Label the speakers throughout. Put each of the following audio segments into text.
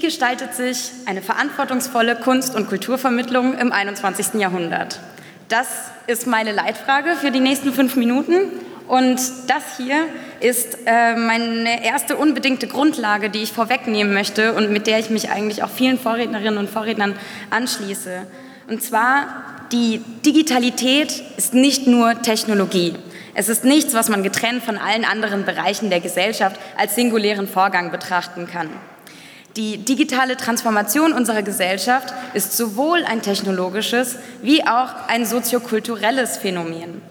Speaker 1: gestaltet sich eine verantwortungsvolle Kunst- und Kulturvermittlung im 21. Jahrhundert? Das ist meine Leitfrage für die nächsten fünf Minuten. Und das hier ist äh, meine erste unbedingte Grundlage, die ich vorwegnehmen möchte und mit der ich mich eigentlich auch vielen Vorrednerinnen und Vorrednern anschließe. Und zwar, die Digitalität ist nicht nur Technologie. Es ist nichts, was man getrennt von allen anderen Bereichen der Gesellschaft als singulären Vorgang betrachten kann. Die digitale Transformation unserer Gesellschaft ist sowohl ein technologisches wie auch ein soziokulturelles Phänomen.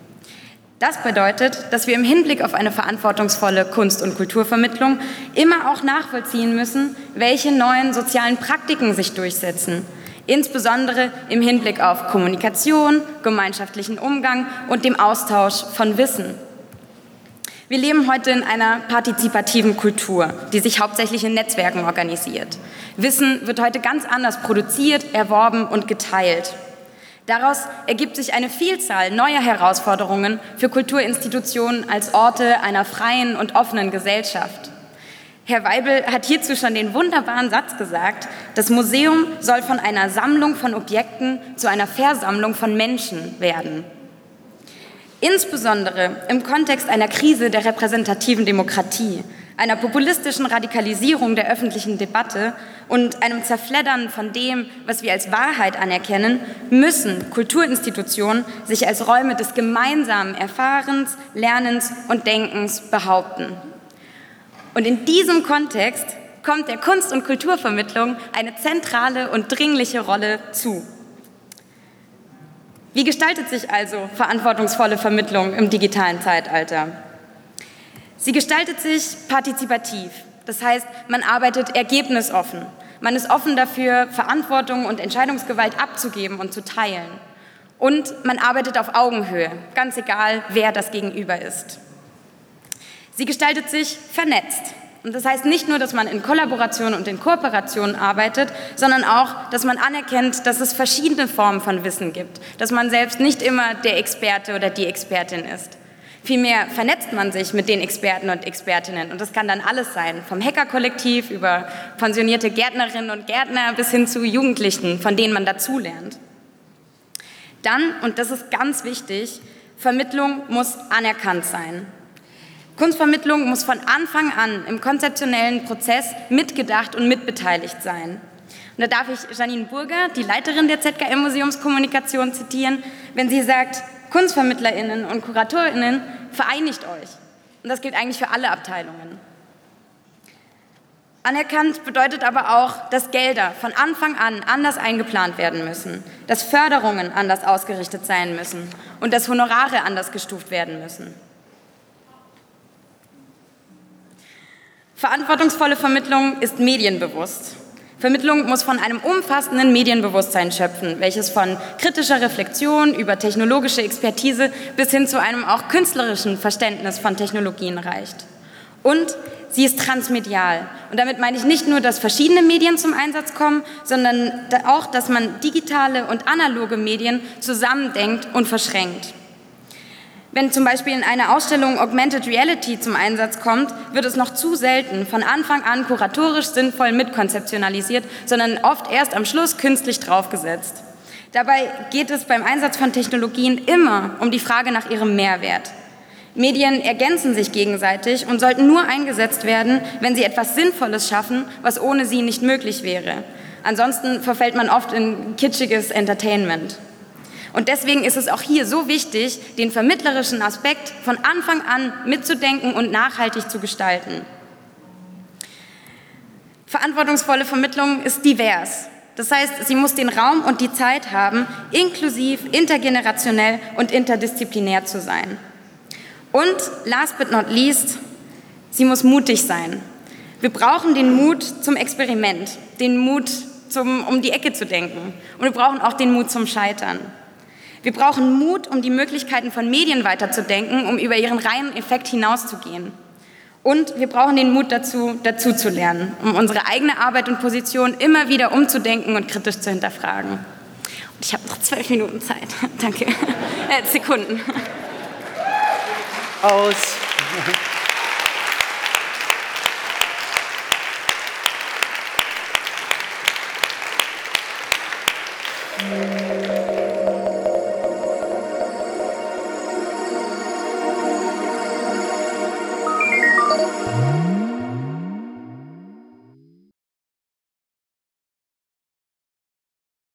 Speaker 1: Das bedeutet, dass wir im Hinblick auf eine verantwortungsvolle Kunst- und Kulturvermittlung immer auch nachvollziehen müssen, welche neuen sozialen Praktiken sich durchsetzen, insbesondere im Hinblick auf Kommunikation, gemeinschaftlichen Umgang und dem Austausch von Wissen. Wir leben heute in einer partizipativen Kultur, die sich hauptsächlich in Netzwerken organisiert. Wissen wird heute ganz anders produziert, erworben und geteilt. Daraus ergibt sich eine Vielzahl neuer Herausforderungen für Kulturinstitutionen als Orte einer freien und offenen Gesellschaft. Herr Weibel hat hierzu schon den wunderbaren Satz gesagt, das Museum soll von einer Sammlung von Objekten zu einer Versammlung von Menschen werden. Insbesondere im Kontext einer Krise der repräsentativen Demokratie, einer populistischen Radikalisierung der öffentlichen Debatte und einem Zerfleddern von dem, was wir als Wahrheit anerkennen, müssen Kulturinstitutionen sich als Räume des gemeinsamen Erfahrens, Lernens und Denkens behaupten. Und in diesem Kontext kommt der Kunst- und Kulturvermittlung eine zentrale und dringliche Rolle zu. Wie gestaltet sich also verantwortungsvolle Vermittlung im digitalen Zeitalter? Sie gestaltet sich partizipativ. Das heißt, man arbeitet ergebnisoffen. Man ist offen dafür, Verantwortung und Entscheidungsgewalt abzugeben und zu teilen. Und man arbeitet auf Augenhöhe, ganz egal, wer das Gegenüber ist. Sie gestaltet sich vernetzt. Und das heißt nicht nur, dass man in Kollaboration und in Kooperation arbeitet, sondern auch, dass man anerkennt, dass es verschiedene Formen von Wissen gibt, dass man selbst nicht immer der Experte oder die Expertin ist. Vielmehr vernetzt man sich mit den Experten und Expertinnen. Und das kann dann alles sein, vom Hackerkollektiv über pensionierte Gärtnerinnen und Gärtner bis hin zu Jugendlichen, von denen man dazulernt. Dann, und das ist ganz wichtig, Vermittlung muss anerkannt sein. Kunstvermittlung muss von Anfang an im konzeptionellen Prozess mitgedacht und mitbeteiligt sein. Und da darf ich Janine Burger, die Leiterin der ZKM Museumskommunikation, zitieren, wenn sie sagt, KunstvermittlerInnen und KuratorInnen, vereinigt euch. Und das gilt eigentlich für alle Abteilungen. Anerkannt bedeutet aber auch, dass Gelder von Anfang an anders eingeplant werden müssen, dass Förderungen anders ausgerichtet sein müssen und dass Honorare anders gestuft werden müssen. Verantwortungsvolle Vermittlung ist medienbewusst. Vermittlung muss von einem umfassenden Medienbewusstsein schöpfen, welches von kritischer Reflexion über technologische Expertise bis hin zu einem auch künstlerischen Verständnis von Technologien reicht. Und sie ist transmedial. Und damit meine ich nicht nur, dass verschiedene Medien zum Einsatz kommen, sondern auch, dass man digitale und analoge Medien zusammendenkt und verschränkt. Wenn zum Beispiel in einer Ausstellung Augmented Reality zum Einsatz kommt, wird es noch zu selten von Anfang an kuratorisch sinnvoll mitkonzeptionalisiert, sondern oft erst am Schluss künstlich draufgesetzt. Dabei geht es beim Einsatz von Technologien immer um die Frage nach ihrem Mehrwert. Medien ergänzen sich gegenseitig und sollten nur eingesetzt werden, wenn sie etwas Sinnvolles schaffen, was ohne sie nicht möglich wäre. Ansonsten verfällt man oft in kitschiges Entertainment. Und deswegen ist es auch hier so wichtig, den vermittlerischen Aspekt von Anfang an mitzudenken und nachhaltig zu gestalten. Verantwortungsvolle Vermittlung ist divers. Das heißt, sie muss den Raum und die Zeit haben, inklusiv, intergenerationell und interdisziplinär zu sein. Und last but not least, sie muss mutig sein. Wir brauchen den Mut zum Experiment, den Mut, zum, um die Ecke zu denken. Und wir brauchen auch den Mut zum Scheitern. Wir brauchen Mut, um die Möglichkeiten von Medien weiterzudenken, um über ihren reinen Effekt hinauszugehen. Und wir brauchen den Mut dazu, dazu zu lernen, um unsere eigene Arbeit und Position immer wieder umzudenken und kritisch zu hinterfragen. Und ich habe noch zwölf Minuten Zeit. Danke. Äh, Sekunden.
Speaker 2: Aus.